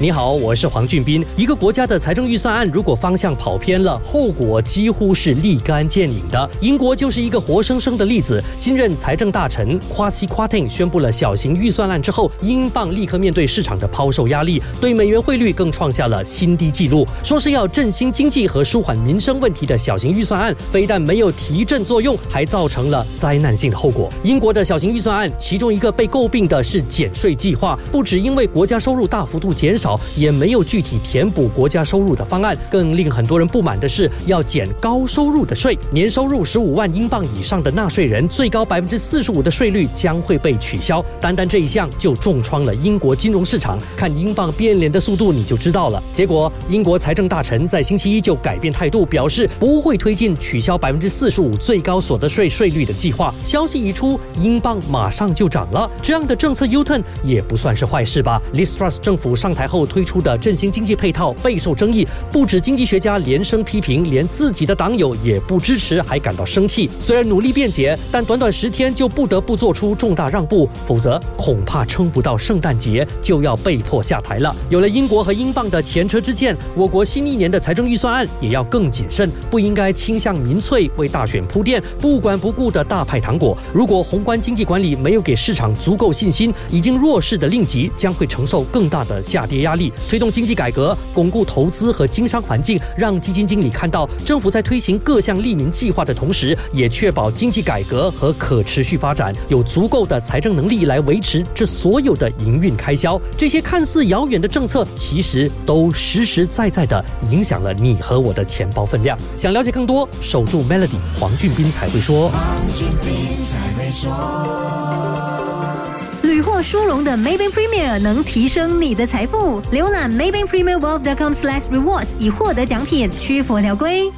你好，我是黄俊斌。一个国家的财政预算案如果方向跑偏了，后果几乎是立竿见影的。英国就是一个活生生的例子。新任财政大臣夸西夸廷宣布了小型预算案之后，英镑立刻面对市场的抛售压力，对美元汇率更创下了新低纪录。说是要振兴经济和舒缓民生问题的小型预算案，非但没有提振作用，还造成了灾难性的后果。英国的小型预算案，其中一个被诟病的是减税计划，不止因为国家收入大幅度减少。也没有具体填补国家收入的方案，更令很多人不满的是，要减高收入的税。年收入十五万英镑以上的纳税人，最高百分之四十五的税率将会被取消。单单这一项就重创了英国金融市场，看英镑变脸的速度你就知道了。结果，英国财政大臣在星期一就改变态度，表示不会推进取消百分之四十五最高所得税税率的计划。消息一出，英镑马上就涨了。这样的政策 U-turn 也不算是坏事吧？Liz Truss 政府上台后。推出的振兴经济配套备受争议，不止经济学家连声批评，连自己的党友也不支持，还感到生气。虽然努力辩解，但短短十天就不得不做出重大让步，否则恐怕撑不到圣诞节就要被迫下台了。有了英国和英镑的前车之鉴，我国新一年的财政预算案也要更谨慎，不应该倾向民粹，为大选铺垫，不管不顾的大派糖果。如果宏观经济管理没有给市场足够信心，已经弱势的令吉将会承受更大的下跌压压。力推动经济改革，巩固投资和经商环境，让基金经理看到政府在推行各项利民计划的同时，也确保经济改革和可持续发展有足够的财政能力来维持这所有的营运开销。这些看似遥远的政策，其实都实实在在的影响了你和我的钱包分量。想了解更多，守住 Melody，黄俊斌才会说。取获殊荣的 Maybank Premier 能提升你的财富。浏览 Maybank Premier Wealth.com/rewards 以获得奖品，需符条规。